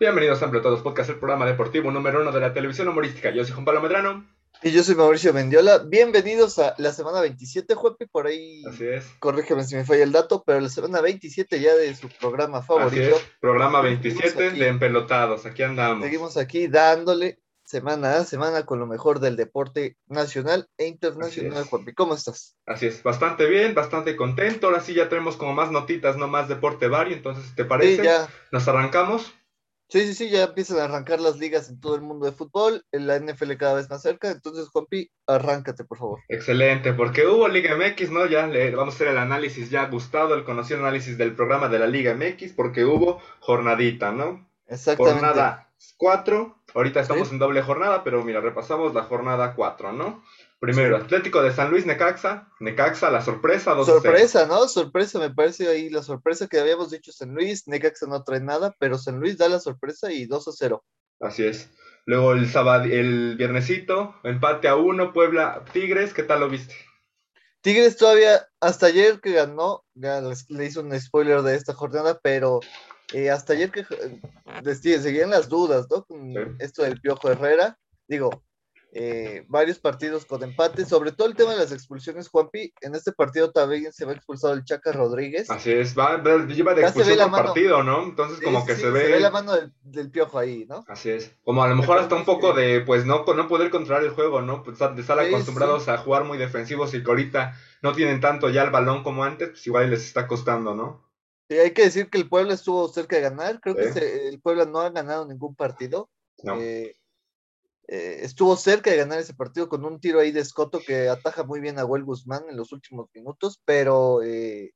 Bienvenidos a Todos Podcast, el programa deportivo número uno de la televisión humorística. Yo soy Juan Pablo Medrano. Y yo soy Mauricio Mendiola. Bienvenidos a la semana 27, Juanpi, por ahí. Así es. Corrígeme si me falla el dato, pero la semana 27 ya de su programa favorito. Así es. Programa 27 de Empelotados. Aquí andamos. Seguimos aquí dándole semana a semana con lo mejor del deporte nacional e internacional, Juanpi. ¿Cómo estás? Así es, bastante bien, bastante contento. Ahora sí ya tenemos como más notitas, no más deporte vario. Entonces, ¿te parece? Sí, ya. ¿Nos arrancamos? Sí, sí, sí, ya empiezan a arrancar las ligas en todo el mundo de fútbol, en la NFL cada vez más cerca, entonces Juanpi, arráncate por favor. Excelente, porque hubo Liga MX, ¿no? Ya le vamos a hacer el análisis ya gustado, el conocido análisis del programa de la Liga MX, porque hubo jornadita, ¿no? Exactamente. Jornada 4, ahorita estamos en doble jornada, pero mira, repasamos la jornada 4, ¿no? Primero, Atlético de San Luis, Necaxa. Necaxa, la sorpresa. sorpresa, ¿no? Sorpresa, me parece ahí la sorpresa que habíamos dicho San Luis. Necaxa no trae nada, pero San Luis da la sorpresa y 2 a 0. Así es. Luego el sábado, el viernesito, empate a 1, Puebla, Tigres, ¿qué tal lo viste? Tigres todavía, hasta ayer que ganó, ya le hizo un spoiler de esta jornada, pero eh, hasta ayer que eh, seguían las dudas, ¿no? Con esto del Piojo Herrera. Digo, eh, varios partidos con empate, sobre todo el tema de las expulsiones, Juanpi, en este partido también se va expulsado el Chaca Rodríguez. Así es, va, lleva de expulsión por partido, ¿no? Entonces como que se ve... Se ve la mano del, piojo ahí, ¿no? Así es, como a lo mejor hasta un poco de, pues no, no poder controlar el juego, ¿no? Pues de estar acostumbrados a jugar muy defensivos y que ahorita no tienen tanto ya el balón como antes, pues igual les está costando, ¿no? Sí, hay que decir que el Puebla estuvo cerca de ganar, creo que el Puebla no ha ganado ningún partido. No. Eh, eh, estuvo cerca de ganar ese partido con un tiro ahí de Escoto que ataja muy bien a Huel Guzmán en los últimos minutos, pero eh,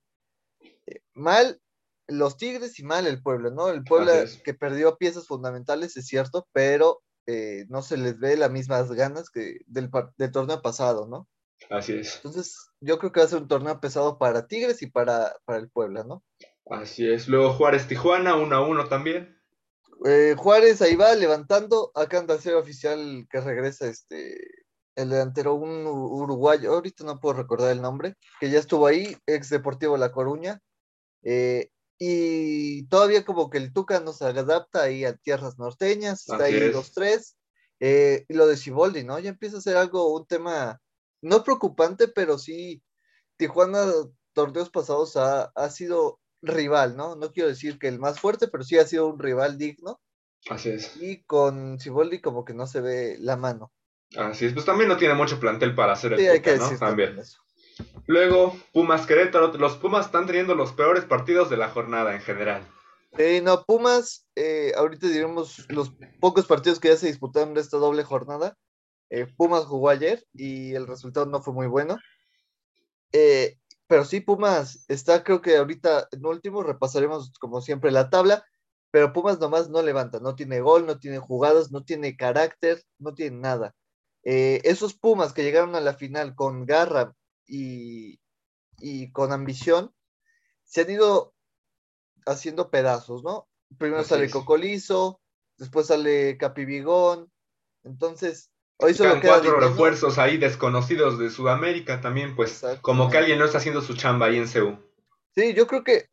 eh, mal los Tigres y mal el pueblo, ¿no? El pueblo que perdió piezas fundamentales, es cierto, pero no se les ve las mismas ganas que del, torneo pasado, ¿no? Así es. Entonces, yo creo que va a ser un torneo pesado para Tigres y para, para el Puebla, ¿no? Así es. Luego Juárez Tijuana, 1 a 1 también. Eh, Juárez ahí va levantando. Acá anda ser oficial que regresa este el delantero, un uruguayo, ahorita no puedo recordar el nombre, que ya estuvo ahí, ex Deportivo La Coruña. Eh, y todavía como que el Tuca no se adapta ahí a tierras norteñas, está ahí los tres. Eh, y lo de Ciboldi, ¿no? Ya empieza a ser algo, un tema no preocupante, pero sí, Tijuana, torneos pasados ha, ha sido rival, ¿no? No quiero decir que el más fuerte, pero sí ha sido un rival digno. Así es. Y con Ciboldi como que no se ve la mano. Así es, pues también no tiene mucho plantel para hacer el sí, hay que ¿no? También. Luego, Pumas Querétaro, los Pumas están teniendo los peores partidos de la jornada en general. Eh, no, Pumas, eh, ahorita diremos los pocos partidos que ya se disputaron de esta doble jornada. Eh, Pumas jugó ayer y el resultado no fue muy bueno. Eh, pero sí, Pumas está, creo que ahorita en último repasaremos como siempre la tabla, pero Pumas nomás no levanta, no tiene gol, no tiene jugadas, no tiene carácter, no tiene nada. Eh, esos Pumas que llegaron a la final con garra y, con ambición, se han ido haciendo pedazos, ¿no? Primero sale Cocolizo, después sale Capibigón, entonces Hoy solo cuatro refuerzos ahí desconocidos de Sudamérica también, pues como que alguien no está haciendo su chamba ahí en CEU. Sí, yo creo que,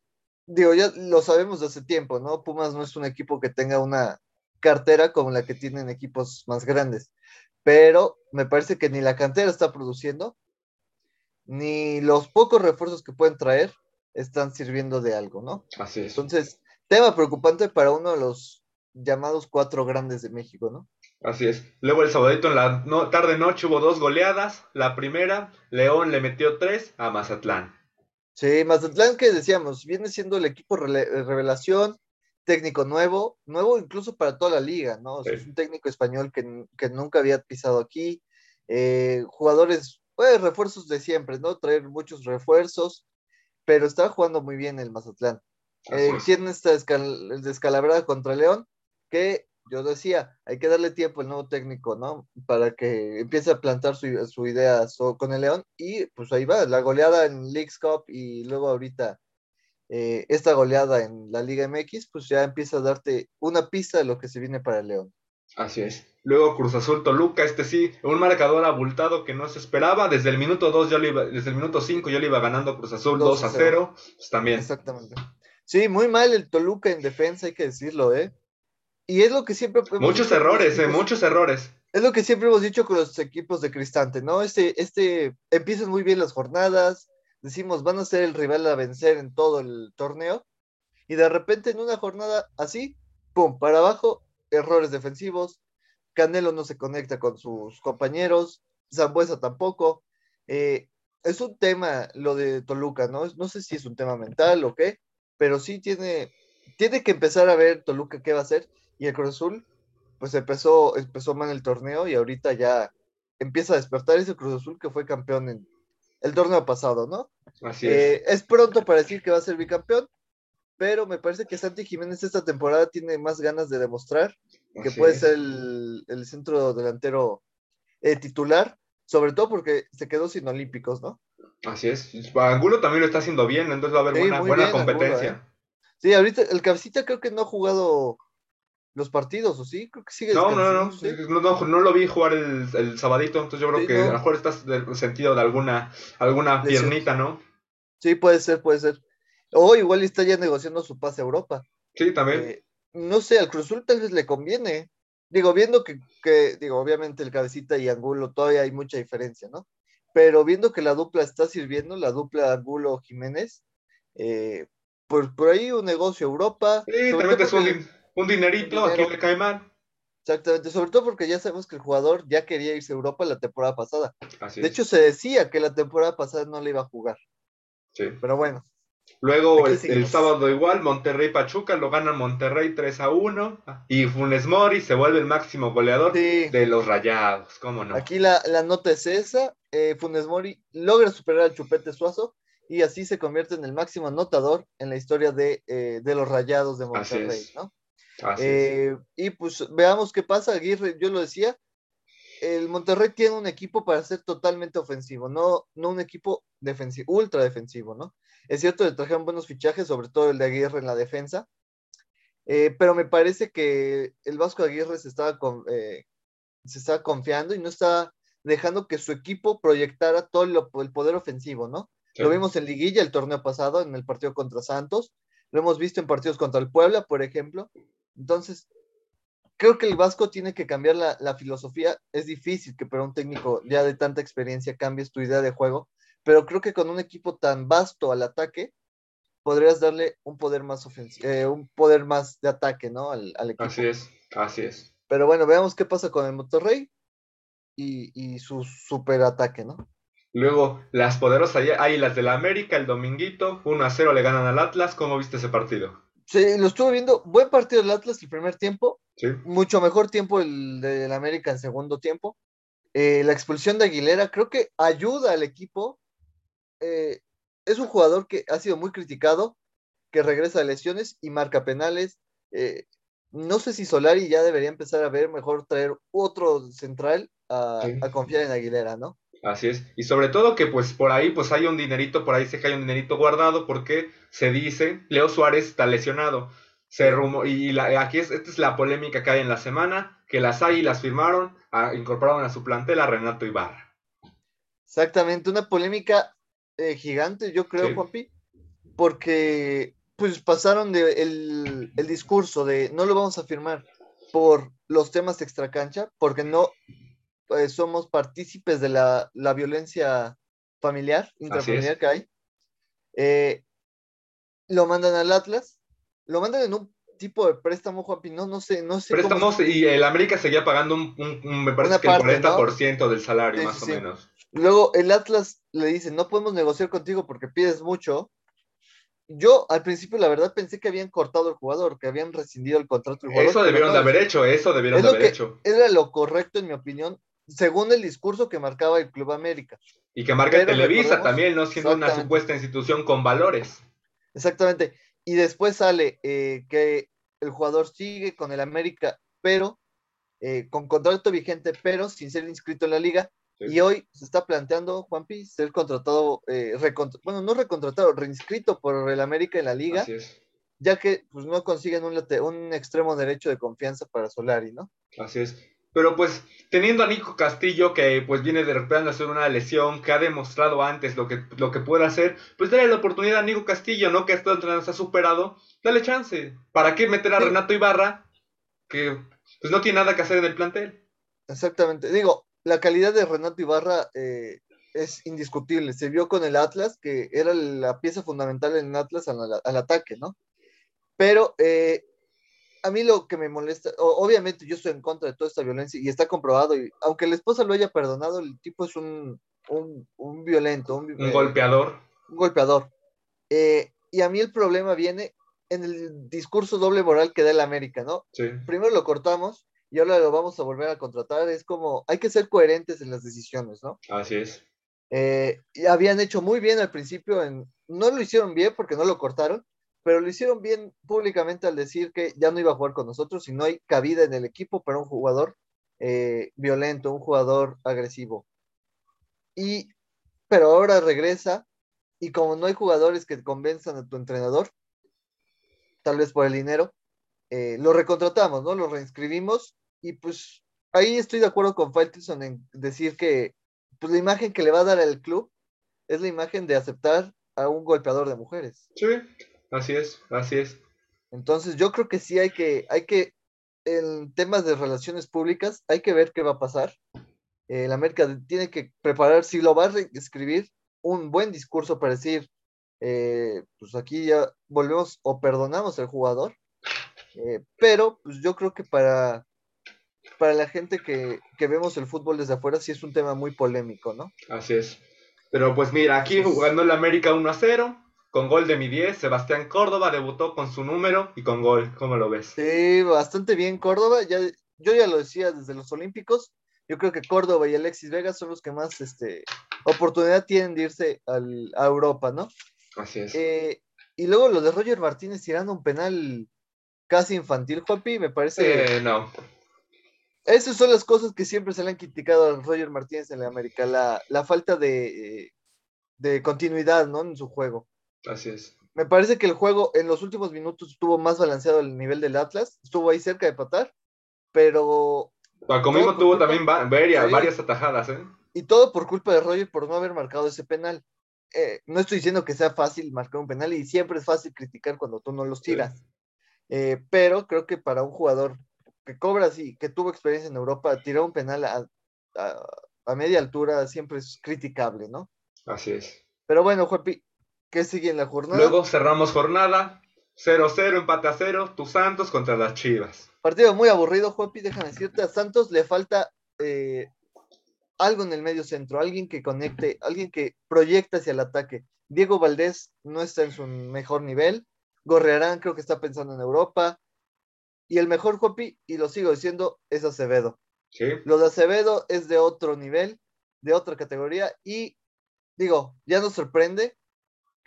digo, ya lo sabemos de hace tiempo, ¿no? Pumas no es un equipo que tenga una cartera como la que tienen equipos más grandes, pero me parece que ni la cantera está produciendo, ni los pocos refuerzos que pueden traer están sirviendo de algo, ¿no? Así es. Entonces, tema preocupante para uno de los llamados cuatro grandes de México, ¿no? Así es. Luego el sabadito en la tarde-noche hubo dos goleadas. La primera, León le metió tres a Mazatlán. Sí, Mazatlán que decíamos, viene siendo el equipo revelación, técnico nuevo, nuevo incluso para toda la liga, ¿no? es un técnico español que, nunca había pisado aquí. Eh, jugadores, pues, refuerzos de siempre, ¿no? Traer muchos refuerzos, pero está jugando muy bien el Mazatlán. Eh, tiene esta descalabrada contra León, que yo decía, hay que darle tiempo al nuevo técnico, ¿no? Para que empiece a plantar su, idea con el León y pues ahí va, la goleada en Leagues Cup y luego ahorita eh, esta goleada en la Liga MX, pues ya empieza a darte una pista de lo que se viene para el León. Así es. Luego Cruz Azul Toluca, este sí, un marcador abultado que no se esperaba. Desde el minuto 2 yo le iba, desde el minuto 5 yo le iba ganando Cruz Azul 2 a 0. Pues también. Exactamente. Sí, muy mal el Toluca en defensa, hay que decirlo, ¿eh? Y es lo que siempre... Muchos errores, eh, muchos errores. Es lo que siempre hemos dicho con los equipos de Cristante, ¿no? Este, este, empiezan muy bien las jornadas, decimos, van a ser el rival a vencer en todo el torneo, y de repente en una jornada así, pum, para abajo, errores defensivos, Canelo no se conecta con sus compañeros, Zambuesa tampoco. Eh, es un tema lo de Toluca, ¿no? No sé si es un tema mental o qué, pero sí tiene, tiene que empezar a ver Toluca qué va a hacer, y el Cruz Azul pues empezó, empezó mal el torneo y ahorita ya empieza a despertar ese Cruz Azul que fue campeón en el torneo pasado, ¿no? Así es. Eh, es pronto para decir que va a ser bicampeón, pero me parece que Santi Jiménez esta temporada tiene más ganas de demostrar que puede ser el, centro delantero eh, titular, sobre todo porque se quedó sin olímpicos, ¿no? Así es. Angulo también lo está haciendo bien, entonces va a haber buena, buena competencia. ¿eh? Sí, ahorita el cabecita creo que no ha jugado los partidos, ¿o sí? Creo que sigue. No, no, no, no, no, lo vi jugar el, el sabadito, entonces yo creo que a lo mejor estás sentido de alguna, alguna piernita, ¿no? Sí, puede ser, puede ser. O igual está ya negociando su pase a Europa. Sí, también. Eh, no sé, al Cruzul tal vez le conviene. Digo, viendo que, que, digo, obviamente el cabecita y Angulo todavía hay mucha diferencia, ¿no? Pero viendo que la dupla está sirviendo, la dupla Angulo-Jiménez, eh, pues por ahí un negocio Europa. Sí, te suelen un dinerito, aquí le cae mal. Exactamente, sobre todo porque ya sabemos que el jugador ya quería irse a Europa la temporada pasada. de hecho, se decía que la temporada pasada no le iba a jugar. Sí. Pero bueno. Luego el, sábado igual, Monterrey Pachuca, lo gana Monterrey 3 a 1 y Funes Mori se vuelve el máximo goleador de los Rayados, ¿cómo no? Aquí la, nota es esa, eh, Funes Mori logra superar al Chupete Suazo y así se convierte en el máximo anotador en la historia de, eh, de los Rayados de Monterrey, ¿no? Eh, y pues veamos qué pasa. Aguirre, yo lo decía, el Monterrey tiene un equipo para ser totalmente ofensivo, no, no un equipo defensivo, ultra defensivo, ¿no? Es cierto, le trajeron buenos fichajes, sobre todo el de Aguirre en la defensa, eh, pero me parece que el Vasco Aguirre se estaba, eh, se estaba confiando y no está dejando que su equipo proyectara todo el poder ofensivo, ¿no? Lo vimos en Liguilla el torneo pasado, en el partido contra Santos, lo hemos visto en partidos contra el Puebla, por ejemplo, entonces, creo que el Vasco tiene que cambiar la, filosofía. Es difícil que para un técnico ya de tanta experiencia cambies tu idea de juego, pero creo que con un equipo tan vasto al ataque, podrías darle un poder más ofensivo, eh, un poder más de ataque, ¿no? Al, equipo. Así es, así es. Pero bueno, veamos qué pasa con el Monterrey y, y su super ataque, ¿no? Luego, las poderosas Águilas de la América, el dominguito, 1 a 0 le ganan al Atlas. ¿Cómo viste ese partido? Sí, lo estuve viendo. Buen partido del Atlas el primer tiempo. Mucho mejor tiempo el del América en segundo tiempo. Eh, la expulsión de Aguilera creo que ayuda al equipo. Eh, es un jugador que ha sido muy criticado, que regresa de lesiones y marca penales. Eh, no sé si Solari ya debería empezar a ver mejor traer otro central a, a confiar en Aguilera, ¿no? Así es. Y sobre todo que pues por ahí pues hay un dinerito, por ahí se hay un dinerito guardado porque se dice, Leo Suárez está lesionado. Se rumo, y aquí es, esta es la polémica que hay en la semana, que las las firmaron, incorporaron a su plantel a Renato Ibarra. Exactamente, una polémica eh, gigante, yo creo, Juanpi, porque pues pasaron de el, el discurso de no lo vamos a firmar por los temas extracancha, porque no eh, somos partícipes de la, violencia familiar, intrafamiliar que hay. Eh, lo mandan al Atlas, lo mandan en un tipo de préstamo, Juanpi, no, no sé, no sé. Préstamos y el América seguía pagando un, me parece que el 40% del salario, más o menos. Luego el Atlas le dice, no podemos negociar contigo porque pides mucho. Yo al principio la verdad pensé que habían cortado el jugador, que habían rescindido el contrato del jugador. Eso debieron de haber hecho, eso debieron de haber hecho. Era lo correcto en mi opinión, según el discurso que marcaba el Club América. Y que marca Televisa también, no siendo una supuesta institución con valores. Exactamente. Y después sale eh, que el jugador sigue con el América, pero eh, con contrato vigente, pero sin ser inscrito en la liga. Y hoy se está planteando, Juanpi, ser contratado, eh, bueno, no recontratado, reinscrito por el América en la liga. Ya que pues, no consiguen un, un extremo derecho de confianza para Solari, ¿no? Así es. Pero pues teniendo a Nico Castillo que pues viene de repente a hacer una lesión, que ha demostrado antes lo que, lo que puede hacer, pues dale la oportunidad a Nico Castillo, ¿no? Que esto entrenador se ha superado, dale chance. ¿Para qué meter a Renato Ibarra que pues no tiene nada que hacer en el plantel. Exactamente. Digo, la calidad de Renato Ibarra eh, es indiscutible. Se vio con el Atlas, que era la pieza fundamental en el Atlas al, ataque, ¿no? Pero eh, a mí lo que me molesta, obviamente yo estoy en contra de toda esta violencia y está comprobado, y aunque la esposa lo haya perdonado, el tipo es un, un, violento, un, un golpeador. Un golpeador. Eh, y a mí el problema viene en el discurso doble moral que da el América, ¿no? Sí. Primero lo cortamos y ahora lo vamos a volver a contratar. Es como, hay que ser coherentes en las decisiones, ¿no? Así es. Eh, y habían hecho muy bien al principio, en, no lo hicieron bien porque no lo cortaron, pero lo hicieron bien públicamente al decir que ya no iba a jugar con nosotros y no hay cabida en el equipo para un jugador eh, violento, un jugador agresivo. Y, pero ahora regresa y como no hay jugadores que convenzan a tu entrenador, tal vez por el dinero, eh, lo recontratamos, ¿no? Lo reinscribimos y pues ahí estoy de acuerdo con Faitelson en decir que pues, la imagen que le va a dar al club es la imagen de aceptar a un golpeador de mujeres. Sí, así es, así es. Entonces yo creo que sí hay que, hay que, en temas de relaciones públicas, hay que ver qué va a pasar. Eh, la América tiene que preparar, si lo va a escribir, un buen discurso para decir, eh, pues aquí ya volvemos o perdonamos al jugador, eh, pero pues yo creo que para, para la gente que, vemos el fútbol desde afuera sí es un tema muy polémico, ¿no? Así es. Pero pues mira, aquí jugando el América 1 a 0, con gol de mi 10, Sebastián Córdoba debutó con su número y con gol, ¿cómo lo ves? Sí, bastante bien Córdoba, ya, yo ya lo decía desde los Olímpicos, yo creo que Córdoba y Alexis Vega son los que más este, oportunidad tienen de irse al, a Europa, ¿no? Así es. Eh, y luego lo de Roger Martínez tirando un penal casi infantil, Joapi, me parece. Eh, no. Esas son las cosas que siempre se le han criticado a Roger Martínez en la América, la, la falta de, de, continuidad, ¿no? En su juego. Así es. Me parece que el juego en los últimos minutos estuvo más balanceado al nivel del Atlas, estuvo ahí cerca de patar, pero. Tuvo también varias, varias atajadas, ¿eh? Y todo por culpa de Roger por no haber marcado ese penal. Eh, no estoy diciendo que sea fácil marcar un penal y siempre es fácil criticar cuando tú no los tiras. Eh, pero creo que para un jugador que cobra así, que tuvo experiencia en Europa, tirar un penal a, media altura siempre es criticable, ¿no? Así es. Pero bueno, Juanpi, ¿qué sigue en la jornada? Luego cerramos jornada, 0-0, empate a 0, tu Santos contra las Chivas. Partido muy aburrido, Juanpi, déjame decirte, a Santos le falta eh, algo en el medio centro, alguien que conecte, alguien que proyecta hacia el ataque. Diego Valdés no está en su mejor nivel. Gorrearán creo que está pensando en Europa. Y el mejor Jopi, y lo sigo diciendo, es Acevedo. ¿Sí? Lo de Acevedo es de otro nivel, de otra categoría. Y digo, ya nos sorprende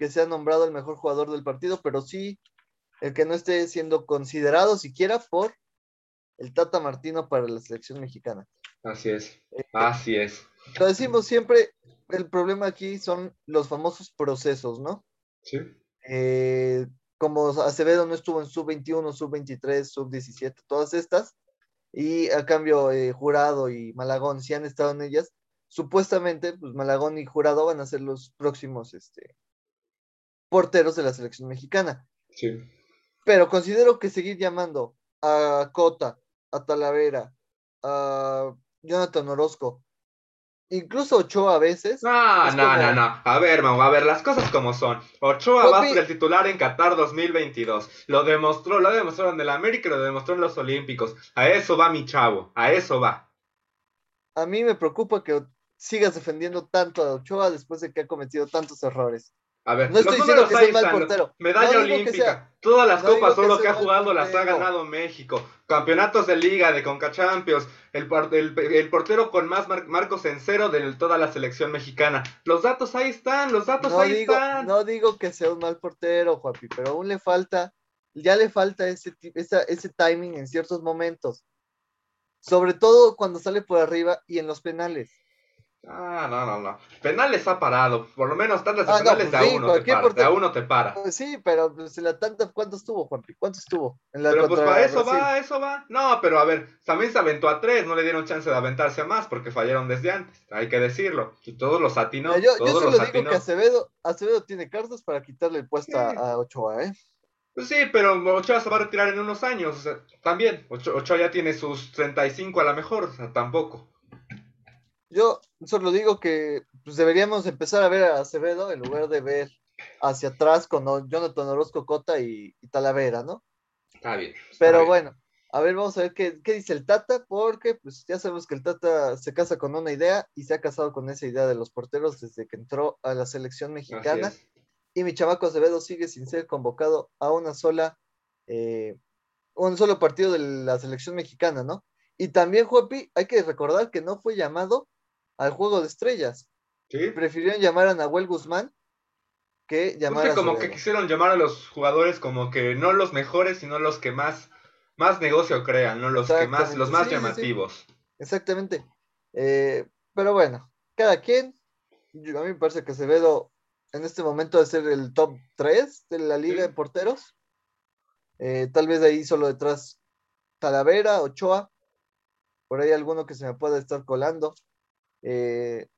que sea nombrado el mejor jugador del partido, pero sí el que no esté siendo considerado siquiera por el Tata Martino para la selección mexicana. Así es, eh, así es. Lo decimos siempre, el problema aquí son los famosos procesos, ¿no? Sí. Eh, como Acevedo no estuvo en sub-21, sub-23, sub-17, todas estas, y a cambio eh, Jurado y Malagón sí han estado en ellas, supuestamente, pues Malagón y Jurado van a ser los próximos este, porteros de la selección mexicana. Sí. Pero considero que seguir llamando a Cota, a Talavera, a Jonathan Orozco. Incluso Ochoa a veces. No, no, no, no. A ver, Mau, a ver, las cosas como son. Ochoa va a ser el titular en Qatar 2022. Lo demostró, lo demostró en el América y lo demostró en los Olímpicos. A eso va mi chavo, a eso va. A mí me preocupa que sigas defendiendo tanto a Ochoa después de que ha cometido tantos errores. A ver, no estoy diciendo que sea mal portero. Medalla olímpica. Todas las copas solo que, ha jugado las ha ganado México. Campeonatos de liga, de Conca Champions. El, el, portero con más marcos en cero de toda la selección mexicana. Los datos ahí están, los datos ahí están. No digo que sea un mal portero, Juapi, pero aún le falta, ya le falta ese, ese timing en ciertos momentos. Sobre todo cuando sale por arriba y en los penales. Ah, no, no, no. Penales ha parado. Por lo menos tantas ah, penales pues de, a uno te para, de a uno te para. Pues sí, pero pues, la tanta, ¿cuánto estuvo, Juanpi? ¿Cuánto estuvo? En la pero pues para eso va, eso va. No, pero a ver, también se aventó a tres, no le dieron chance de aventarse a más porque fallaron desde antes. Hay que decirlo. Y todos los atinó. Yo, todos yo solo digo que Acevedo, Acevedo tiene cartas para quitarle el puesto a, Ochoa, ¿eh? Pues sí, pero Ochoa se va a retirar en unos años, también. Ochoa, ya tiene sus 35 a lo mejor, o sea, tampoco. Yo solo digo que pues, deberíamos empezar a ver a Acevedo en lugar de ver hacia atrás con Jonathan Orozco Cota y, Talavera, ¿no? Está bien. Pero bueno, a ver, vamos a ver qué, dice el Tata, porque pues ya sabemos que el Tata se casa con una idea y se ha casado con esa idea de los porteros desde que entró a la selección mexicana. Y mi chamaco Acevedo sigue sin ser convocado a una sola, eh, un solo partido de la selección mexicana, ¿no? Y también, Juapi, hay que recordar que no fue llamado al juego de estrellas. ¿Sí? Prefirieron llamar a Nahuel Guzmán que llamar a como que quisieron llamar a los jugadores como que no los mejores, sino los que más, más negocio crean, ¿no? Los que más, los más llamativos. Exactamente. Eh, pero bueno, cada quien. a mí me parece que Acevedo en este momento de ser el top 3 de la liga de porteros. Eh, tal vez ahí solo detrás Talavera, Ochoa. Por ahí alguno que se me pueda estar colando. Eh,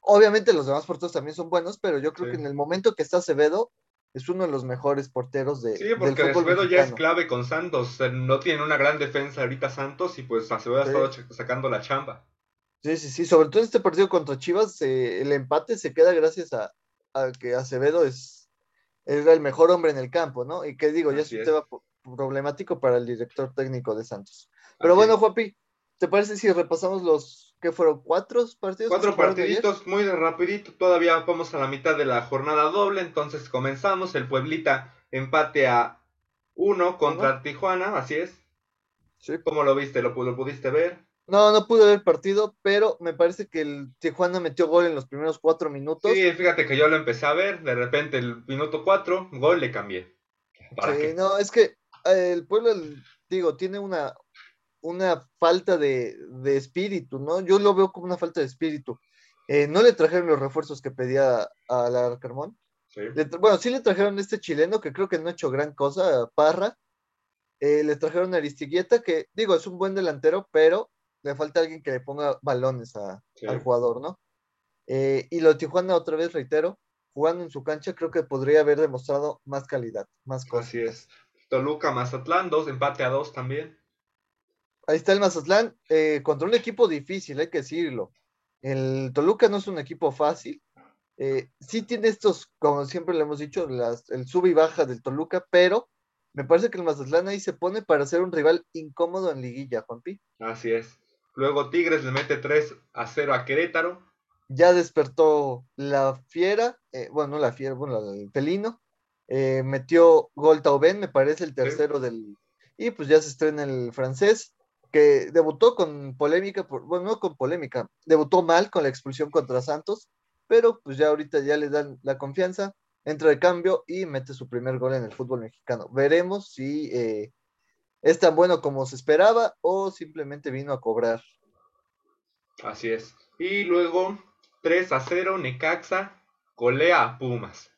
obviamente los demás porteros también son buenos, pero yo creo que en el momento que está Acevedo, es uno de los mejores porteros de. Sí, porque Acevedo ya es clave con Santos. No tiene una gran defensa ahorita Santos y pues Acevedo ha estado sacando la chamba. Sí, sí, sí. Sobre todo en este partido contra Chivas, eh, el empate se queda gracias a, que Acevedo es era el mejor hombre en el campo, ¿no? Y que digo, ya es un tema problemático para el director técnico de Santos. Pero bueno, Juapi, ¿te parece si repasamos los que fueron cuatro partidos? Cuatro partiditos, muy rapidito, todavía vamos a la mitad de la jornada doble, entonces comenzamos, el Pueblita empate a uno contra Tijuana, así es. Sí. ¿Cómo lo viste? ¿Lo, ¿Lo pudiste ver? No, no pude ver el partido, pero me parece que el Tijuana metió gol en los primeros cuatro minutos. Sí, fíjate que yo lo empecé a ver, de repente el minuto cuatro, gol le cambié. sí, no, es que eh, el pueblo, digo, tiene una, una falta de, espíritu, ¿no? Yo lo veo como una falta de espíritu. Eh, no le trajeron los refuerzos que pedía a la Carmón. Sí. bueno, sí le trajeron este chileno que creo que no ha hecho gran cosa, Parra. Eh, le trajeron a Aristiguieta, que digo, es un buen delantero, pero le falta alguien que le ponga balones al jugador, ¿no? Eh, y lo de Tijuana, otra vez reitero, jugando en su cancha, creo que podría haber demostrado más calidad, más cosas. Así es. Toluca, Mazatlán, dos, empate a dos también. Ahí está el Mazatlán, eh, contra un equipo difícil, hay que decirlo. El Toluca no es un equipo fácil. Eh, sí tiene estos, como siempre le hemos dicho, el sub y baja del Toluca, pero me parece que el Mazatlán ahí se pone para ser un rival incómodo en liguilla, Juanpi. Así es. Luego Tigres le mete 3 a 0 a Querétaro. Ya despertó la fiera, eh, bueno, no la fiera, bueno, el pelino. Eh, metió gol Tauben, me parece el tercero del. Y pues ya se estrena el francés, que debutó con polémica, bueno, no con polémica, debutó mal con la expulsión contra Santos, pero pues ya ahorita ya le dan la confianza, entra de cambio y mete su primer gol en el fútbol mexicano. Veremos si eh, es tan bueno como se esperaba o simplemente vino a cobrar. Así es. Y luego 3 a 0, Necaxa golea a Pumas.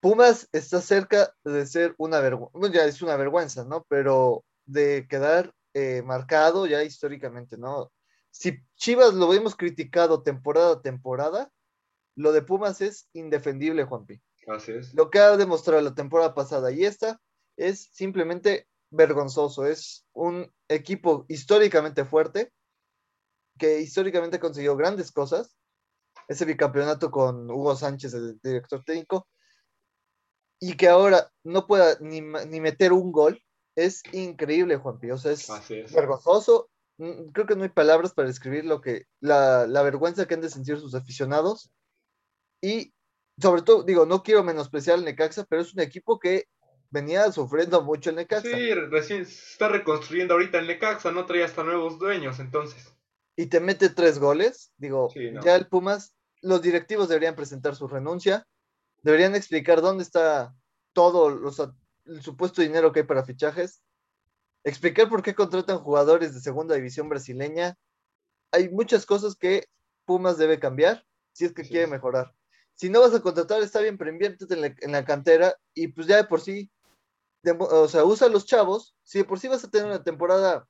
Pumas está cerca de ser una vergüenza, ya es una vergüenza, ¿no? Pero de quedar eh, marcado ya históricamente, ¿no? Si Chivas lo hemos criticado temporada a temporada, lo de Pumas es indefendible, Juanpi. Así es. Lo que ha demostrado la temporada pasada y esta es simplemente vergonzoso. Es un equipo históricamente fuerte, que históricamente ha conseguido grandes cosas. Ese bicampeonato con Hugo Sánchez, el director técnico, y que ahora no pueda ni, meter un gol, es increíble, Juan Pío. O sea, es, vergonzoso. Mm, creo que no hay palabras para describir lo que, la, la vergüenza que han de sentir sus aficionados. Y sobre todo, digo, no quiero menospreciar al Necaxa, pero es un equipo que venía sufriendo mucho el Necaxa. Sí, recién se está reconstruyendo ahorita el Necaxa, no traía hasta nuevos dueños, entonces. Y te mete tres goles, digo, ya el Pumas, los directivos deberían presentar su renuncia, deberían explicar dónde está todo los, el supuesto dinero que hay para fichajes, explicar por qué contratan jugadores de segunda división brasileña. Hay muchas cosas que Pumas debe cambiar si es que quiere mejorar. Si no vas a contratar, está bien, pero inviértete en la, en la cantera y pues ya de por sí o sea, usa a los chavos, si de por sí vas a tener una temporada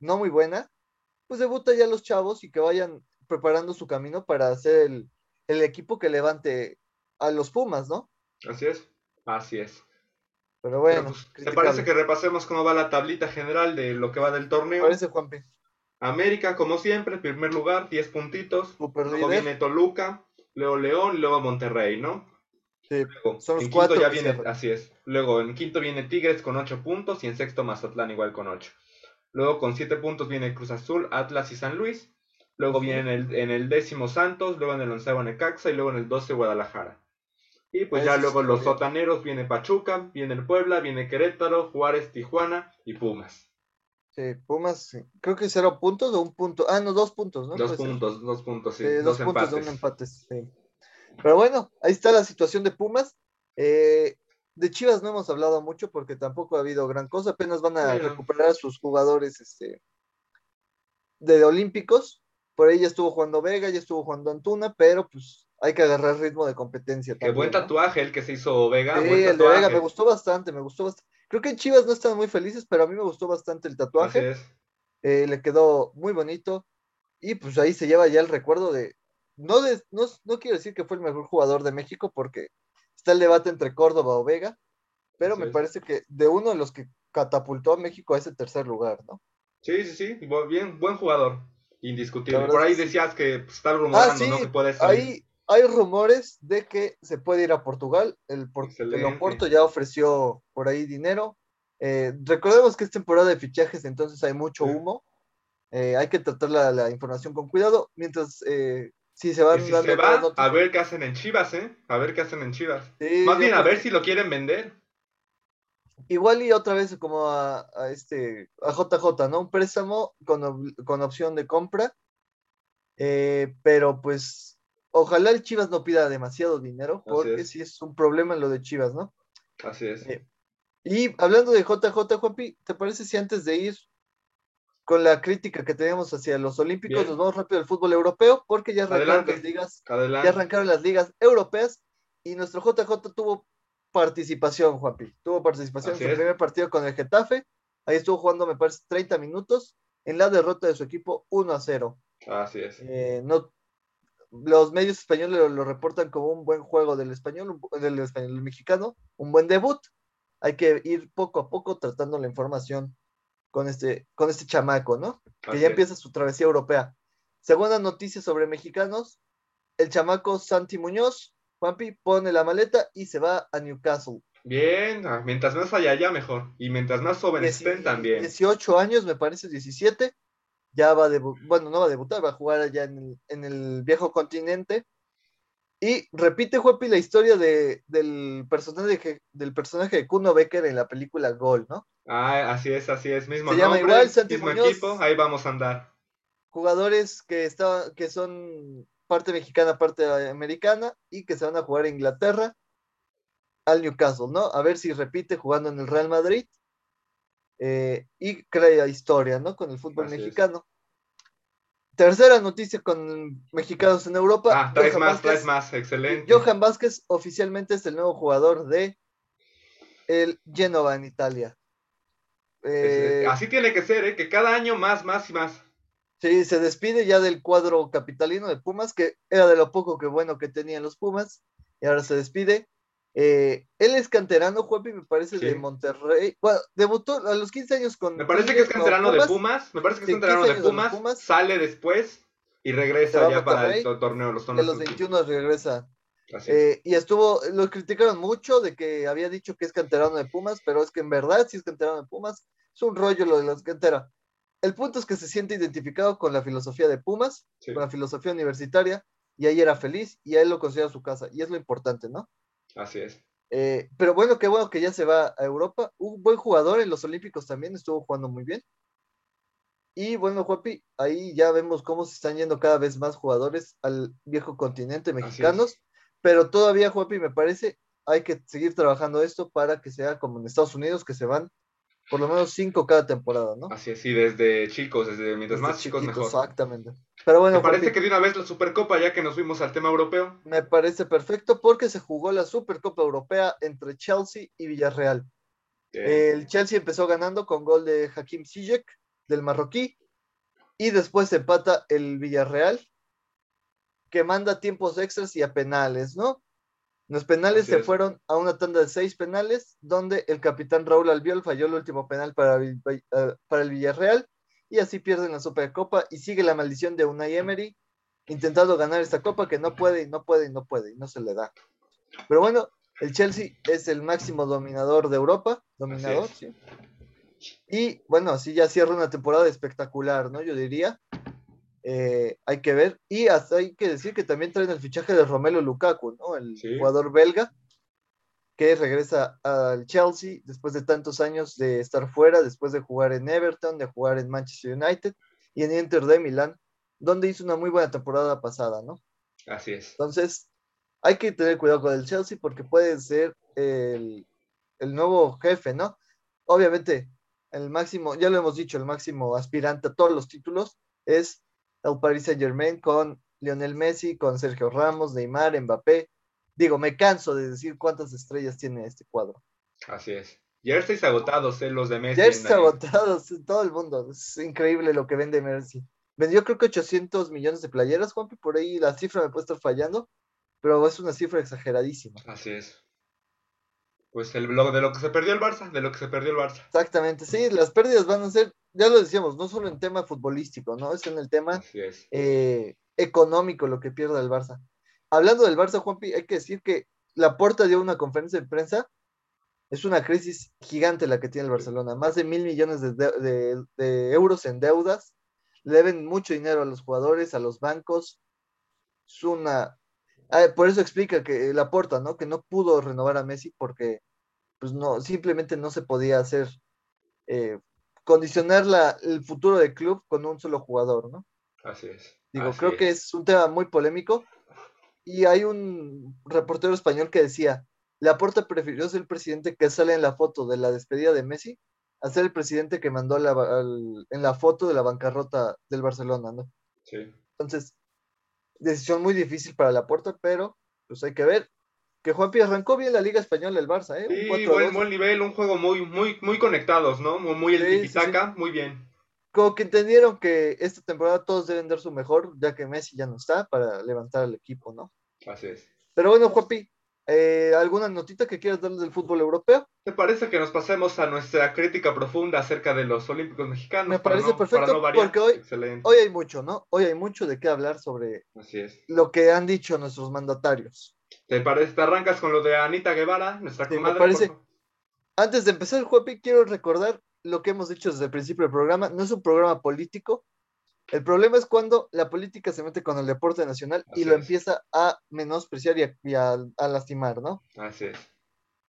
no muy buena, pues debuta ya a los chavos y que vayan preparando su camino para hacer el, el equipo que levante a los Pumas, ¿no? Así es, así es. Pero bueno. Pues, ¿Te parece que repasemos cómo va la tablita general de lo que va del torneo? Parece, Juanpi. América, como siempre, primer lugar, 10 puntitos. Super luego viene Toluca, luego León, luego Monterrey, ¿no? Sí, son los cuatro. Ya viene, así es. Luego en quinto viene Tigres con 8 puntos y en sexto Mazatlán igual con 8. Luego con 7 puntos viene Cruz Azul, Atlas y San Luis. Luego viene en el, en el décimo Santos, luego en el onceavo Necaxa y luego en el 12 Guadalajara. Y pues ya luego los sotaneros viene Pachuca, viene el Puebla, viene Querétaro, Juárez, Tijuana y Pumas. Sí, Pumas, creo que cero puntos o un punto. Ah, no, dos puntos, ¿no? Dos puntos, dos puntos, sí. dos, puntos de un empate, sí. Pero bueno, ahí está la situación de Pumas. Eh, de Chivas no hemos hablado mucho porque tampoco ha habido gran cosa. Apenas van a recuperar a sus jugadores este, de Olímpicos. Por ahí ya estuvo jugando Vega, ya estuvo jugando Antuna, pero pues hay que agarrar ritmo de competencia. Qué buen tatuaje el que se hizo Vega. Sí, el de Vega me gustó bastante, me gustó bastante. Creo que en Chivas no están muy felices, pero a mí me gustó bastante el tatuaje. Eh, le quedó muy bonito. Y pues ahí se lleva ya el recuerdo de. No, de, no, no quiero decir que fue el mejor jugador de México, porque está el debate entre Córdoba o Vega, pero me parece que de uno de los que catapultó a México a ese tercer lugar, ¿no? Sí, sí, sí, bien, buen jugador. Indiscutible. Por ahí decías que pues, está rumorando, ah, ¿no? Que puede ser. Ahí hay rumores de que se puede ir a Portugal. El, el Oporto ya ofreció por ahí dinero. Eh, recordemos que es temporada de fichajes, entonces hay mucho humo. Eh, hay que tratar la, información con cuidado. Mientras, eh, si se van si se va, a ver qué hacen en Chivas, ¿eh? A ver qué hacen en Chivas. Más bien, a ver si lo quieren vender. Igual y otra vez como a, este a JJ, ¿no? Un préstamo con, opción de compra. Eh, pero pues ojalá el Chivas no pida demasiado dinero, porque si es un problema en lo de Chivas, ¿no? Así es. Eh, y hablando de JJ, Juanpi, ¿te parece si antes de ir con la crítica que tenemos hacia los Olímpicos, nos vamos rápido al fútbol europeo? Porque ya arrancaron las ligas, ya arrancaron las ligas europeas y nuestro JJ tuvo participación, Juanpi. Tuvo participación en su primer partido con el Getafe. Ahí estuvo jugando, me parece, 30 minutos en la derrota de su equipo 1 a 0. Así es. Eh, no, los medios españoles lo, reportan como un buen juego del español, del español mexicano, un buen debut. Hay que ir poco a poco tratando la información con este, con este chamaco, ¿no? que ya empieza su travesía europea. Segunda noticia sobre mexicanos, el chamaco Santi Muñoz Juanpi pone la maleta y se va a Newcastle. Bien, ah, mientras más allá, ya mejor. Y mientras más jóvenes estén también. 18 años, me parece, 17. Ya va a debutar, bueno, no va a debutar, va a jugar allá en el, viejo continente. Y repite, Juanpi, la historia de, del, personaje, del personaje de Kuno Becker en la película Gol, ¿no? Ah, así es, así es. Mismo Se llama igual, mismo equipo, ahí vamos a andar. Jugadores que, está, que son parte mexicana, parte americana, y que se van a jugar en Inglaterra al Newcastle, ¿no? A ver si repite jugando en el Real Madrid eh, y crea historia, ¿no? Con el fútbol mexicano. Tercera noticia con mexicanos en Europa. Ah, traes más, traes más, excelente. Johan Vázquez oficialmente es el nuevo jugador de el Genova en Italia. Eh, así tiene que ser, ¿eh? que cada año más, más y más. Sí, se despide ya del cuadro capitalino de Pumas, que era de lo poco que bueno que tenían los Pumas, y ahora se despide. Eh, él es canterano, Juepi, me parece, de Monterrey. Bueno, debutó a los 15 años con. Me parece que es canterano de Pumas. Me parece que es canterano de Pumas, Sale después y regresa ya para el torneo. Los de los 21 regresa. Eh, y estuvo, lo criticaron mucho de que había dicho que es canterano de Pumas, pero es que en verdad, si es canterano de Pumas, es un rollo lo de los canteras el punto es que se siente identificado con la filosofía de Pumas, con la filosofía universitaria, y ahí era feliz y a él lo considera su casa, y es lo importante, ¿no? Así es. Eh, pero bueno, qué bueno que ya se va a Europa. Un buen jugador en los Olímpicos también, estuvo jugando muy bien. Y bueno, Juapi, ahí ya vemos cómo se están yendo cada vez más jugadores al viejo continente mexicanos, pero todavía, Juapi, me parece, hay que seguir trabajando esto para que sea como en Estados Unidos, que se van por lo menos cinco cada temporada, ¿no? Así es, sí, desde chicos, desde mientras más chicos mejor. Exactamente. Pero bueno, ¿Te parece que de una vez la Supercopa, ya que nos fuimos al tema europeo? Me parece perfecto porque se jugó la Supercopa Europea entre Chelsea y Villarreal. El Chelsea empezó ganando con gol de Hakim Ziyech, del marroquí, y después empata el Villarreal, que manda tiempos extras y a penales, ¿no? Los penales se fueron a una tanda de seis penales, donde el capitán Raúl Albiol falló el último penal para, eh, para el Villarreal y así pierden la Supercopa y sigue la maldición de Unai Emery intentando ganar esta copa que no puede y no puede y no puede y no se le da. Pero bueno, el Chelsea es el máximo dominador de Europa, dominador, sí. Y bueno, así ya cierra una temporada espectacular, ¿no? Yo diría. Eh, hay que ver. Y hasta hay que decir que también traen el fichaje de Romelu Lukaku, ¿no? El jugador belga que regresa al Chelsea después de tantos años de estar fuera, después de jugar en Everton, de jugar en Manchester United y en Inter de Milán, donde hizo una muy buena temporada pasada, ¿no? Así es. Entonces, hay que tener cuidado con el Chelsea porque puede ser el, el nuevo jefe, ¿no? Obviamente, el máximo, ya lo hemos dicho, el máximo aspirante a todos los títulos es el Paris Saint Germain con Lionel Messi, con Sergio Ramos, Neymar, Mbappé, Digo, me canso de decir cuántas estrellas tiene este cuadro. Así es. Jerseys agotados, ¿eh? los de Messi. Jerseys agotados todo el mundo. Es increíble lo que vende Messi. Vendió creo que 800 millones de playeras, Juanpi, por ahí la cifra me puede estar fallando, pero es una cifra exageradísima. Así es. Pues el blog de lo que se perdió el Barça, de lo que se perdió el Barça. Exactamente, sí, las pérdidas van a ser, ya lo decíamos, no solo en tema futbolístico, ¿no? Es en el tema eh, económico lo que pierde el Barça hablando del Barça, Juanpi, hay que decir que la Porta dio una conferencia de prensa. Es una crisis gigante la que tiene el Barcelona. Más de mil millones de, euros en deudas. Le deben mucho dinero a los jugadores, a los bancos. Es una. Ah, por eso explica que la Porta, ¿no? Que no pudo renovar a Messi porque, pues no, simplemente no se podía hacer. Eh, condicionar el futuro del club con un solo jugador, ¿no? Así es. Digo, creo que es un tema muy polémico y hay un reportero español que decía, Laporta prefirió ser el presidente que sale en la foto de la despedida de Messi a ser el presidente que mandó en la foto de la bancarrota del Barcelona, ¿no? Sí. Entonces, decisión muy difícil para Laporta, pero pues hay que ver que Juanpi arrancó bien la Liga Española el Barça, ¿eh? Sí, buen, buen, nivel, un juego muy, muy, muy conectados, ¿no? Muy, muy el sí, muy bien como que entendieron que esta temporada todos deben dar su mejor, ya que Messi ya no está para levantar al equipo, ¿no? Así es. Pero bueno, Juapi, eh, ¿alguna notita que quieras darles del fútbol europeo? ¿Te parece que nos pasemos a nuestra crítica profunda acerca de los Olímpicos Mexicanos? Me parece perfecto, porque hoy, hoy hay mucho, ¿no? Hoy hay mucho de qué hablar sobre lo que han dicho nuestros mandatarios. ¿Te parece? ¿Te arrancas con lo de Anita Guevara, nuestra comadre? Me parece. Antes de empezar, Juapi, quiero recordar lo que hemos dicho desde el principio del programa, no es un programa político. El problema es cuando la política se mete con el deporte nacional y lo empieza a menospreciar y, a, lastimar, ¿no? Así es.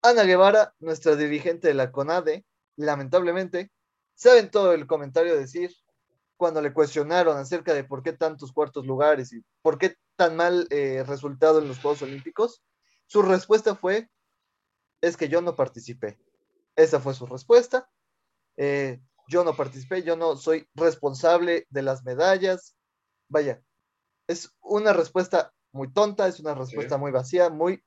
Ana Guevara, nuestra dirigente de la CONADE, lamentablemente, saben todo el comentario decir cuando le cuestionaron acerca de por qué tantos cuartos lugares y por qué tan mal eh, resultado en los Juegos Olímpicos, su respuesta fue, es que yo no participé. Esa fue su respuesta. Eh, yo no participé, yo no soy responsable de las medallas. Vaya, es una respuesta muy tonta, es una respuesta muy vacía, muy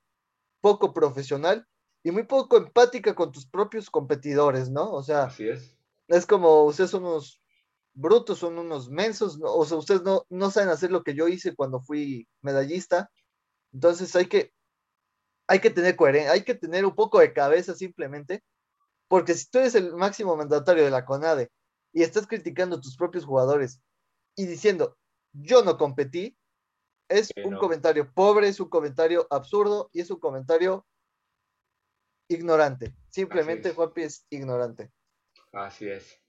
poco profesional y muy poco empática con tus propios competidores, ¿no? O sea, Así es. es como ustedes son unos brutos, son unos mensos, o sea, ustedes no, no saben hacer lo que yo hice cuando fui medallista. Entonces hay que, hay que tener coherencia, hay que tener un poco de cabeza simplemente porque si tú eres el máximo mandatario de la CONADE y estás criticando a tus propios jugadores y diciendo, yo no competí, es un comentario pobre, es un comentario absurdo y es un comentario ignorante. Simplemente Juanpi es ignorante. Así es.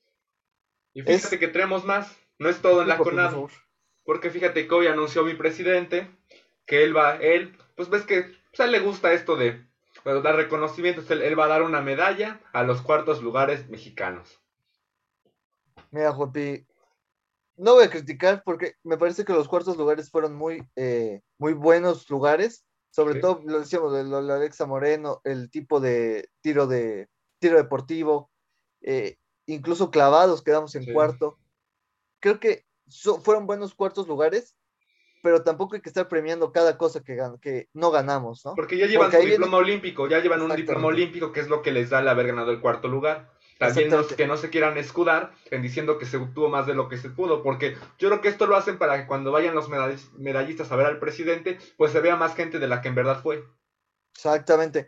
Y fíjate que tenemos más, no es todo en la CONADE. Porque fíjate que hoy anunció mi presidente que él va, él, pues ves que pues a él le gusta esto de dar reconocimiento, él, va a dar una medalla a los cuartos lugares mexicanos. Mira, Juanpi, no voy a criticar porque me parece que los cuartos lugares fueron muy, eh, muy buenos lugares. Sobre todo, lo decíamos, de Alexa Moreno, el tipo de tiro de tiro deportivo, eh, incluso clavados quedamos en cuarto. Creo que fueron buenos cuartos lugares, pero tampoco hay que estar premiando cada cosa que, que no ganamos, ¿no? Porque ya llevan su diploma olímpico, ya llevan un diploma olímpico que es lo que les da el haber ganado el cuarto lugar. También que no se quieran escudar en diciendo que se obtuvo más de lo que se pudo, porque yo creo que esto lo hacen para que cuando vayan los medallistas a ver al presidente, pues se vea más gente de la que en verdad fue. Exactamente.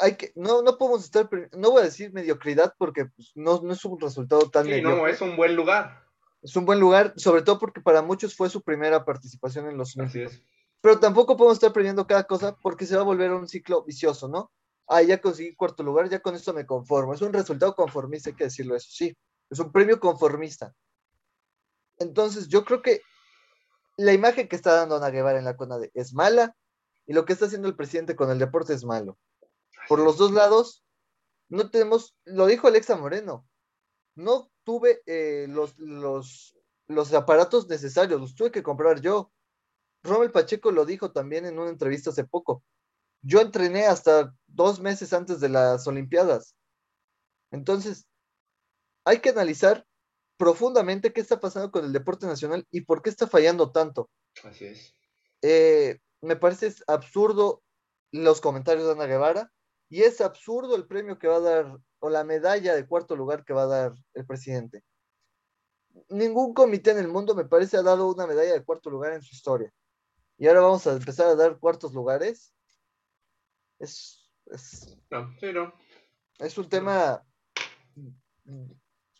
Hay que, no, no podemos estar, no voy a decir mediocridad porque pues, no, no, es un resultado tan sí, no, es un buen lugar. Es un buen lugar, sobre todo porque para muchos fue su primera participación en los Así es. Pero tampoco podemos estar perdiendo cada cosa porque se va a volver un ciclo vicioso, ¿no? Ah, ya conseguí cuarto lugar, ya con esto me conformo. Es un resultado conformista, hay que decirlo eso, sí. Es un premio conformista. Entonces, yo creo que la imagen que está dando Ana Guevara en la CONADE es mala y lo que está haciendo el presidente con el deporte es malo. Por los dos lados, no tenemos, lo dijo Alexa Moreno, no tuve eh, los, los, los aparatos necesarios, los tuve que comprar yo. Rommel Pacheco lo dijo también en una entrevista hace poco. Yo entrené hasta dos meses antes de las Olimpiadas. Entonces, hay que analizar profundamente qué está pasando con el deporte nacional y por qué está fallando tanto. Así es. Eh, me parece absurdo los comentarios de Ana Guevara y es absurdo el premio que va a dar o la medalla de cuarto lugar que va a dar el presidente. Ningún comité en el mundo me parece ha dado una medalla de cuarto lugar en su historia. Y ahora vamos a empezar a dar cuartos lugares. Es, es, es un tema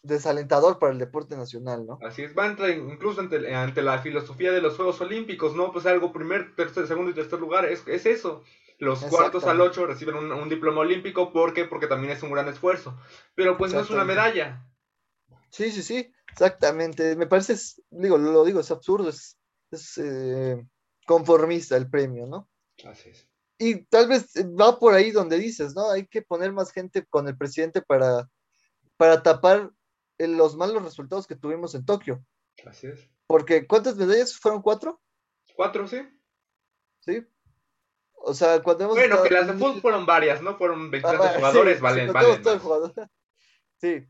desalentador para el deporte nacional, ¿no? Así es, va a entrar incluso ante, ante, la filosofía de los Juegos Olímpicos, ¿no? Pues algo primer, tercer, segundo y tercer lugar, es, es eso. Los cuartos al ocho reciben un, un, diploma olímpico, ¿por qué? Porque también es un gran esfuerzo. Pero pues no es una medalla. Sí, sí, sí, exactamente. Me parece, digo, lo digo, es absurdo, es, es eh, conformista el premio, ¿no? Así es. Y tal vez va por ahí donde dices, ¿no? Hay que poner más gente con el presidente para, para tapar los malos resultados que tuvimos en Tokio. Así es. Porque, ¿cuántas medallas? ¿Fueron cuatro? Cuatro, sí. Sí. O sea, cuando hemos. Bueno, que las de fútbol fueron varias, ¿no? Fueron 23 ah, jugadores, valen, sí, Sí.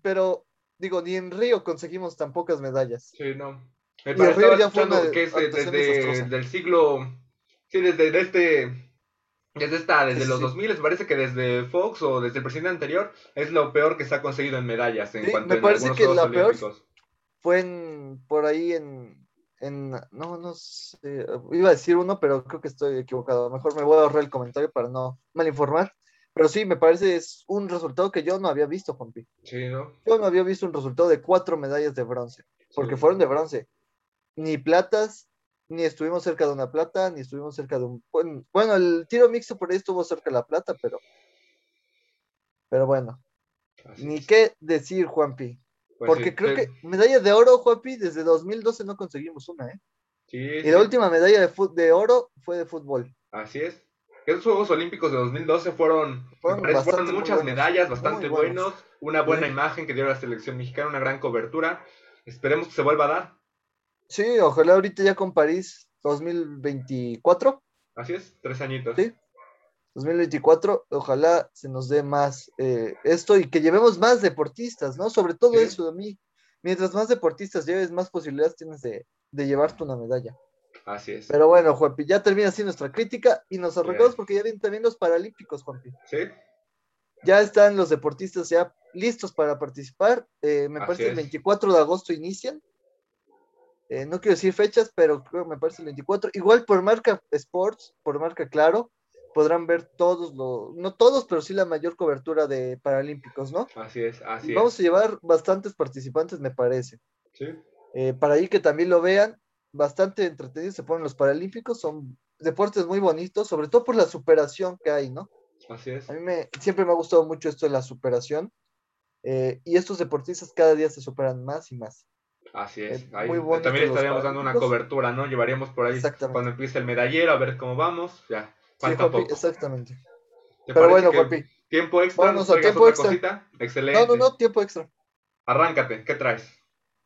Pero, digo, ni en Río conseguimos tan pocas medallas. Sí, no. Me parece ya fue una que es desde del siglo. Sí, desde este desde esta, desde los 2000, me parece que desde Fox o desde el presidente anterior es lo peor que se ha conseguido en medallas en cuanto me parece que la peor fue en, por ahí en, en, no, no sé, iba a decir uno, pero creo que estoy equivocado. Mejor me voy a ahorrar el comentario para no mal informar. Pero sí, me parece es un resultado que yo no había visto, Juanpi. Sí, ¿no? Yo no había visto un resultado de cuatro medallas de bronce, porque fueron de bronce. Ni platas, ni estuvimos cerca de una plata, ni estuvimos cerca de un... Bueno, el tiro mixto por ahí estuvo cerca de la plata, pero... Pero bueno. ni qué decir, Juanpi. Pues Porque creo que medalla de oro, Juanpi, desde 2012 no conseguimos una, ¿eh? Sí, y la última medalla de, de oro fue de fútbol. Así es. Esos Juegos Olímpicos de 2012 fueron, fueron, muchas medallas, bastante buenos, una buena imagen que dio la selección mexicana, una gran cobertura. Esperemos que se vuelva a dar. Sí, ojalá ahorita ya con París 2024. Así es, tres añitos. Sí, 2024, ojalá se nos dé más eh, esto y que llevemos más deportistas, ¿no? Sobre todo eso de mí. Mientras más deportistas lleves, más posibilidades tienes de, de llevarte una medalla. Así es. Pero bueno, Juanpi, ya termina así nuestra crítica y nos arrancamos porque ya vienen también los Paralímpicos, Juanpi. Sí. Ya están los deportistas ya listos para participar. Eh, me parece que el 24 de agosto inician. Eh, no quiero decir fechas, pero creo me parece el 24. Igual por marca Sports, por marca Claro, podrán ver todos los, no todos, pero sí la mayor cobertura de Paralímpicos, ¿no? Así es, así Vamos a llevar bastantes participantes, me parece. Sí. Eh, para ahí que también lo vean, bastante entretenidos se ponen los Paralímpicos, son deportes muy bonitos, sobre todo por la superación que hay, ¿no? Así es. A mí me, siempre me ha gustado mucho esto de la superación. Eh, y estos deportistas cada día se superan más y más. Así es. Ahí, también estaríamos dando una cobertura, ¿no? Llevaríamos por ahí cuando empiece el medallero a ver cómo vamos. Ya, falta poco. Exactamente. Pero bueno, papi. Tiempo extra. Vamos a tiempo extra. Cosita? Excelente. No, no, no, tiempo extra. Arráncate, ¿qué traes?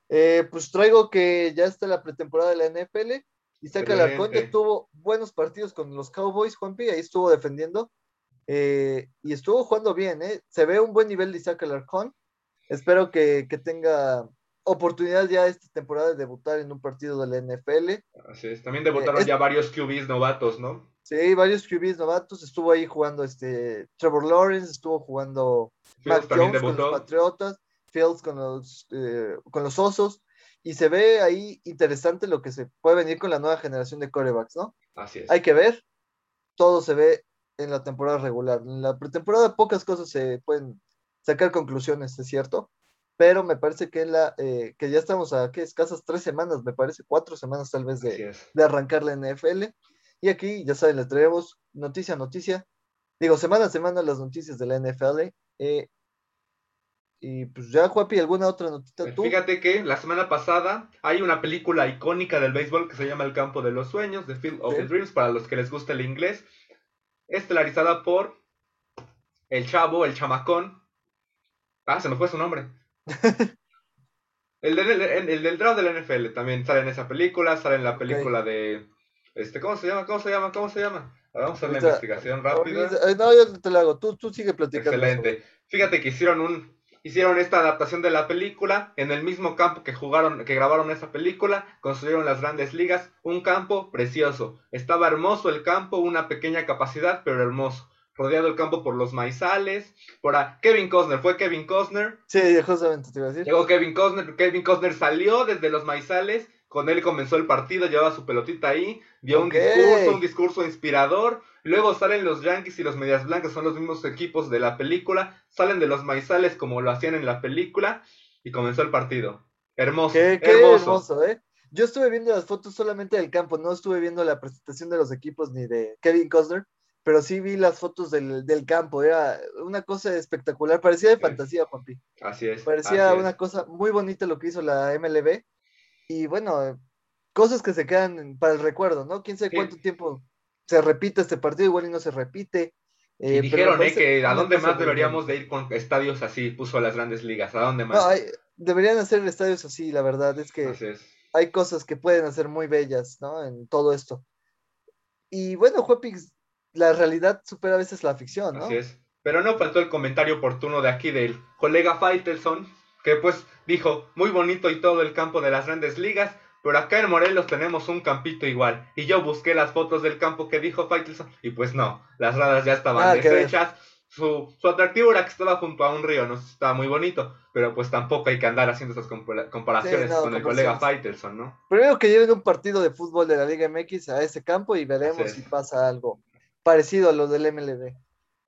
Eh, pues traigo que ya está la pretemporada de la NFL. Isaac Alarcón ya tuvo buenos partidos con los Cowboys, Juanpi, ahí estuvo defendiendo. Eh, y estuvo jugando bien, ¿eh? Se ve un buen nivel de Isaac Alarcón. Espero que, que tenga oportunidad ya esta temporada de debutar en un partido de la NFL. Así es, también debutaron eh, ya varios QBs novatos, ¿no? Sí, varios QBs novatos. Estuvo ahí jugando este Trevor Lawrence, estuvo jugando Matt Jones con los Patriotas, Fields con los, eh, con los Osos. Y se ve ahí interesante lo que se puede venir con la nueva generación de corebacks, ¿no? Así es. Hay que ver. Todo se ve en la temporada regular. En la pretemporada pocas cosas se pueden sacar conclusiones, es cierto, pero me parece que, la, eh, que ya estamos a ¿qué? escasas tres semanas, me parece, cuatro semanas tal vez de, de arrancar la NFL. Y aquí, ya saben, les traemos noticia a noticia, digo, semana a semana las noticias de la NFL. Eh, y pues ya, Juapi, ¿alguna otra notita tú? Fíjate que la semana pasada hay una película icónica del béisbol que se llama El campo de los sueños, The Field of the Dreams, para los que les gusta el inglés, estelarizada por el chavo, el chamacón. Ah, se me fue su nombre. el, del, el, del draft de la NFL también sale en esa película, sale en la película de... Este, ¿Cómo se llama? ¿Cómo se llama? ¿Cómo se llama? Vamos a hacer la investigación rápida. No, yo te la hago. Tú, tú sigue platicando. Excelente. Fíjate que hicieron un hicieron esta adaptación de la película en el mismo campo que jugaron, que grabaron esa película, construyeron las grandes ligas, un campo precioso. Estaba hermoso el campo, una pequeña capacidad, pero hermoso rodeado el campo por los maizales, por a Kevin Costner, fue Kevin Costner. Sí, justamente te iba a decir. Llegó Kevin Costner, Kevin Costner salió desde los maizales, con él comenzó el partido, llevaba su pelotita ahí, dio un discurso, un discurso inspirador, luego salen los Yankees y los Medias Blancas, son los mismos equipos de la película, salen de los maizales como lo hacían en la película, y comenzó el partido. Hermoso, qué, hermoso. ¿eh? Yo estuve viendo las fotos solamente del campo, no estuve viendo la presentación de los equipos ni de Kevin Costner, pero sí vi las fotos del, campo, era una cosa espectacular, parecía de fantasía, Juanpi. Así es. Parecía una cosa muy bonita lo que hizo la MLB, y bueno, cosas que se quedan para el recuerdo, ¿no? Quién sabe cuánto tiempo se repite este partido, igual y no se repite. Eh, dijeron eh, que a dónde más deberíamos de ir con estadios así, puso a las grandes ligas, ¿a dónde más? No, deberían hacer estadios así, la verdad, es que hay cosas que pueden hacer muy bellas, ¿no? En todo esto. Y bueno, Juepix, la realidad supera a veces la ficción, ¿no? Así es. Pero no faltó el comentario oportuno de aquí del colega Faitelson, que pues dijo, muy bonito y todo el campo de las grandes ligas, pero acá en Morelos tenemos un campito igual. Y yo busqué las fotos del campo que dijo Faitelson, y pues no, las radas ya estaban ah, deshechas. Su, su, atractivo era que estaba junto a un río, no estaba muy bonito, pero pues tampoco hay que andar haciendo esas comparaciones con el colega Faitelson, ¿no? Primero que lleven un partido de fútbol de la Liga MX a ese campo y veremos si pasa algo parecido a lo del MLB.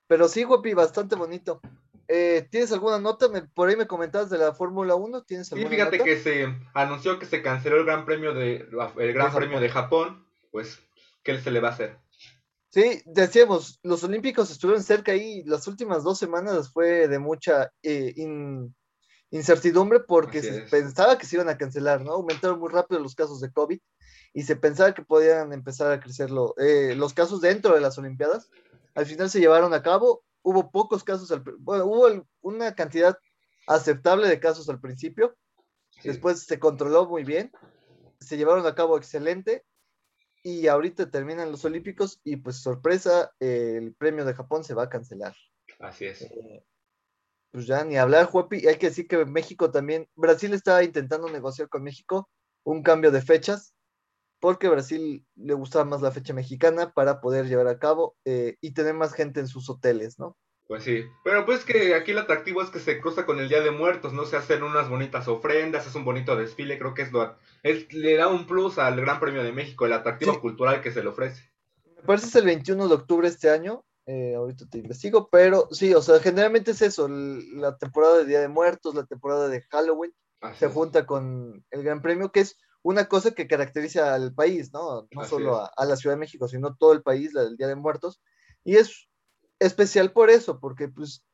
Pero sí, guapi, bastante bonito. Eh, ¿Tienes alguna nota? por ahí me comentabas de la Fórmula 1. ¿Tienes sí, fíjate que se anunció que se canceló el Gran Premio de el Gran Premio de Japón. Pues, ¿qué se le va a hacer? Sí, decíamos, los Olímpicos estuvieron cerca ahí. Las últimas dos semanas fue de mucha eh, incertidumbre porque se pensaba que se iban a cancelar, ¿no? Aumentaron muy rápido los casos de COVID y se pensaba que podían empezar a crecer eh, los casos dentro de las Olimpiadas. Al final se llevaron a cabo, hubo pocos casos, bueno, hubo una cantidad aceptable de casos al principio, después se controló muy bien, se llevaron a cabo excelente y ahorita terminan los Olímpicos y pues sorpresa, el premio de Japón se va a cancelar. Así es. Eh, pues ya ni hablar, Juepi, hay que decir que México también, Brasil estaba intentando negociar con México un cambio de fechas, porque Brasil le gustaba más la fecha mexicana para poder llevar a cabo eh, y tener más gente en sus hoteles, ¿no? Pues sí, pero pues que aquí el atractivo es que se cruza con el Día de Muertos, ¿no? Se hacen unas bonitas ofrendas, es un bonito desfile, creo que es lo... Es, le da un plus al Gran Premio de México, el atractivo cultural que se le ofrece. Me parece es el 21 de octubre este año, eh, ahorita te investigo, pero sí, o sea, generalmente es eso, la temporada de Día de Muertos, la temporada de Halloween, se junta con el Gran Premio, que es una cosa que caracteriza al país, ¿no? No solo a, la Ciudad de México, sino todo el país, la del Día de Muertos. Y es especial por eso, porque pues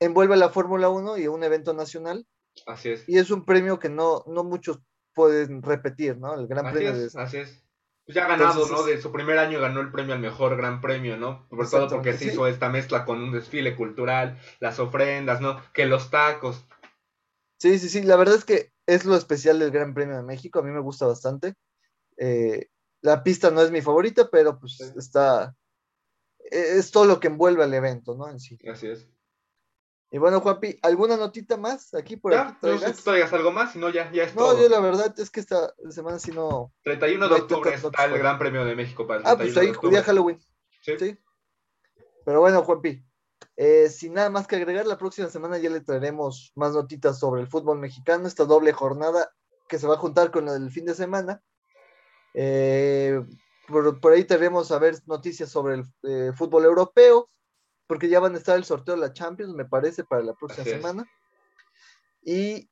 envuelve a la Fórmula 1 y un evento nacional. Así es. Y es un premio que no, no muchos pueden repetir, ¿no? El Gran Premio. Es, Así es. Pues ya ha ganado, ¿no? De su primer año ganó el premio al mejor Gran Premio, ¿no? Por todo porque se hizo esta mezcla con un desfile cultural, las ofrendas, ¿no? Que los tacos. Sí, sí, sí. La verdad es que es lo especial del Gran Premio de México, a mí me gusta bastante. Eh, la pista no es mi favorita, pero pues está, e, es todo lo que envuelve al evento, ¿no? En sí. Así es. Y bueno, Juanpi, ¿alguna notita más aquí por aquí? No sé si traigas algo más, si no, ya, ya es No, yo la verdad es que esta semana sí no... 31 de octubre está el Gran Premio de México para el Ah, pues ahí, día Halloween. ¿Sí? ¿Sí? Pero bueno, Juanpi, eh, sin nada más que agregar, la próxima semana ya le traeremos más notitas sobre el fútbol mexicano, esta doble jornada que se va a juntar con la del fin de semana. Eh, por, ahí tendremos a ver noticias sobre el eh, fútbol europeo, porque ya van a estar el sorteo de la Champions, me parece, para la próxima semana. Y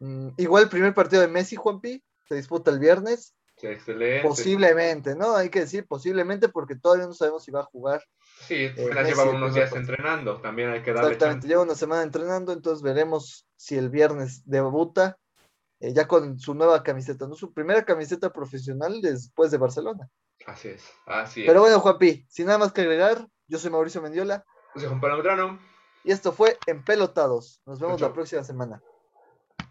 mm, igual el primer partido de Messi, Juanpi, se disputa el viernes. excelente. Posiblemente, ¿no? Hay que decir posiblemente porque todavía no sabemos si va a jugar. Sí, eh, lleva unos días entrenando, también hay que darle Exactamente, lleva una semana entrenando, entonces veremos si el viernes debuta eh, ya con su nueva camiseta, ¿no? Su primera camiseta profesional después de Barcelona. Así es, así es. Pero bueno, Juanpi, sin nada más que agregar, yo soy Mauricio Mendiola. Yo soy Juan Pablo Y esto fue Empelotados. Nos vemos la próxima semana.